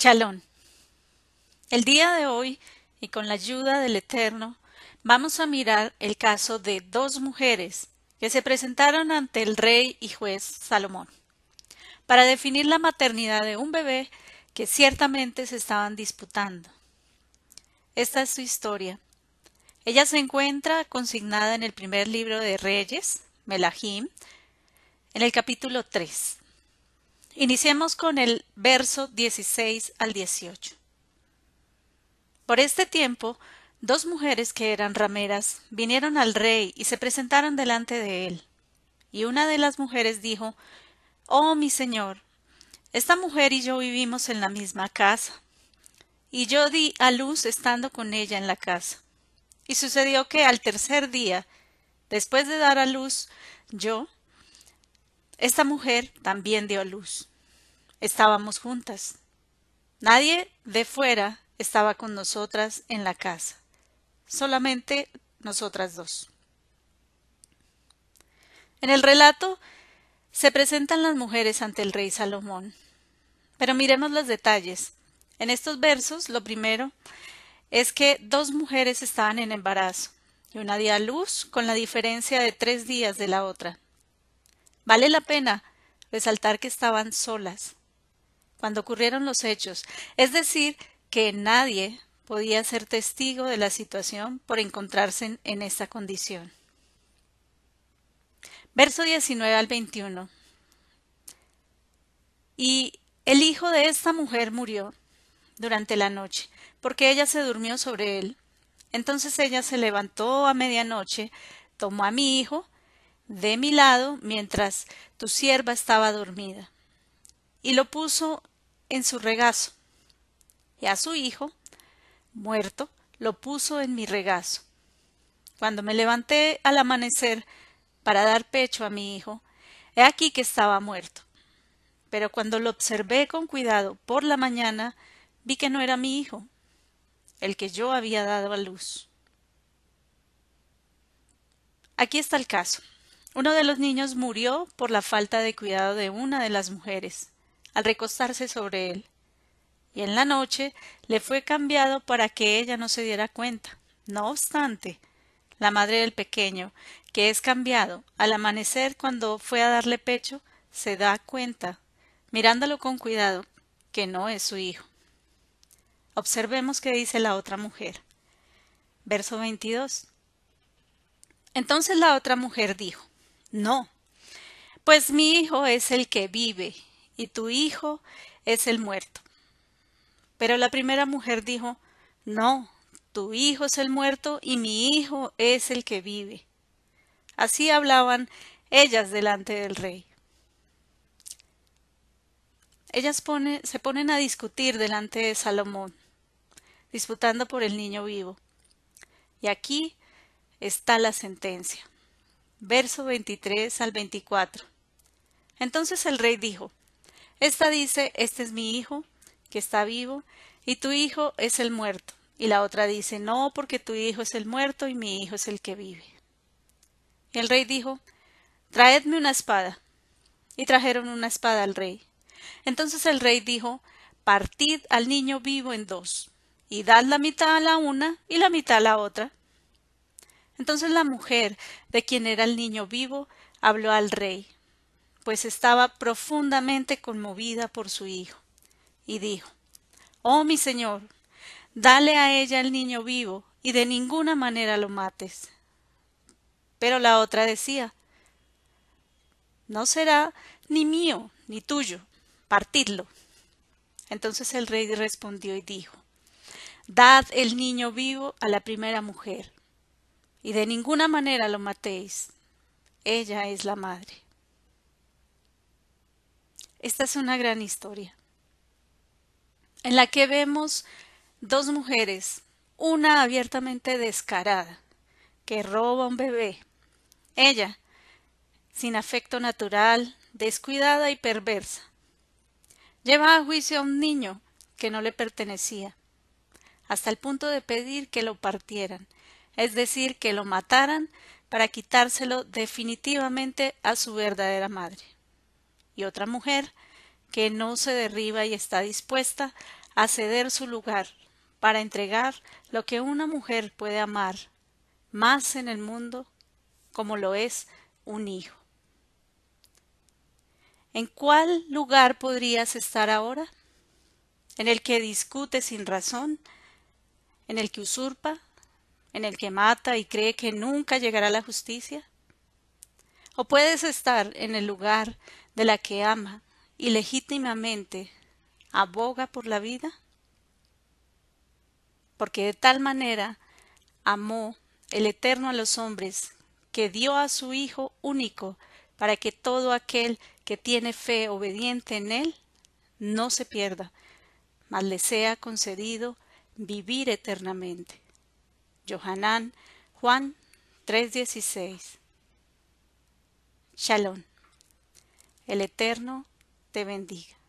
Chalón. El día de hoy, y con la ayuda del Eterno, vamos a mirar el caso de dos mujeres que se presentaron ante el rey y juez Salomón para definir la maternidad de un bebé que ciertamente se estaban disputando. Esta es su historia. Ella se encuentra consignada en el primer libro de Reyes, Melahim, en el capítulo 3. Iniciemos con el verso 16 al 18. Por este tiempo, dos mujeres que eran rameras vinieron al rey y se presentaron delante de él. Y una de las mujeres dijo Oh, mi señor, esta mujer y yo vivimos en la misma casa. Y yo di a luz estando con ella en la casa. Y sucedió que al tercer día, después de dar a luz, yo, esta mujer también dio a luz. Estábamos juntas. Nadie de fuera estaba con nosotras en la casa. Solamente nosotras dos. En el relato se presentan las mujeres ante el rey Salomón. Pero miremos los detalles. En estos versos, lo primero es que dos mujeres estaban en embarazo y una dio a luz con la diferencia de tres días de la otra. Vale la pena resaltar que estaban solas cuando ocurrieron los hechos, es decir, que nadie podía ser testigo de la situación por encontrarse en, esta condición. Verso 19 al 21. Y el hijo de esta mujer murió durante la noche, porque ella se durmió sobre él. Entonces ella se levantó a medianoche, tomó a mi hijo de mi lado mientras tu sierva estaba dormida, y lo puso en su regazo, y a su hijo, muerto, lo puso en mi regazo. Cuando me levanté al amanecer para dar pecho a mi hijo, he aquí que estaba muerto. Pero cuando lo observé con cuidado por la mañana, vi que no era mi hijo, el que yo había dado a luz. Aquí está el caso. Uno de los niños murió por la falta de cuidado de una de las mujeres, al recostarse sobre él, y en la noche le fue cambiado para que ella no se diera cuenta. No obstante, la madre del pequeño, que es cambiado al amanecer cuando fue a darle pecho, se da cuenta, mirándolo con cuidado, que no es su hijo. Observemos qué dice la otra mujer. Verso 22. Entonces la otra mujer dijo, no, pues mi hijo es el que vive y tu hijo es el muerto. Pero la primera mujer dijo, no, tu hijo es el muerto y mi hijo es el que vive. Así hablaban ellas delante del rey. Ellas se ponen a discutir delante de Salomón, disputando por el niño vivo. Y aquí está la sentencia verso 23 al 24. Entonces el rey dijo, Esta dice, Este es mi hijo, que está vivo, y tu hijo es el muerto. Y la otra dice, No, porque tu hijo es el muerto y mi hijo es el que vive. Y el rey dijo, Traedme una espada. Y trajeron una espada al rey. Entonces el rey dijo, Partid al niño vivo en dos, y dad la mitad a la una y la mitad a la otra. Entonces la mujer, de quien era el niño vivo, habló al rey, pues estaba profundamente conmovida por su hijo, y dijo Oh mi señor, dale a ella el niño vivo, y de ninguna manera lo mates. Pero la otra decía No será ni mío ni tuyo, partidlo. Entonces el rey respondió y dijo Dad el niño vivo a la primera mujer, y de ninguna manera lo matéis. Ella es la madre. Esta es una gran historia, en la que vemos dos mujeres, una abiertamente descarada, que roba un bebé, ella, sin afecto natural, descuidada y perversa. Lleva a juicio a un niño que no le pertenecía, hasta el punto de pedir que lo partieran es decir, que lo mataran para quitárselo definitivamente a su verdadera madre. Y otra mujer que no se derriba y está dispuesta a ceder su lugar para entregar lo que una mujer puede amar más en el mundo como lo es un hijo. ¿En cuál lugar podrías estar ahora? ¿En el que discute sin razón? ¿En el que usurpa? ¿En el que mata y cree que nunca llegará la justicia? ¿O puedes estar en el lugar de la que ama y legítimamente aboga por la vida? Porque de tal manera amó el Eterno a los hombres que dio a su Hijo único para que todo aquel que tiene fe obediente en él no se pierda, mas le sea concedido vivir eternamente. Johanán Juan 3:16 Shalom. El Eterno te bendiga.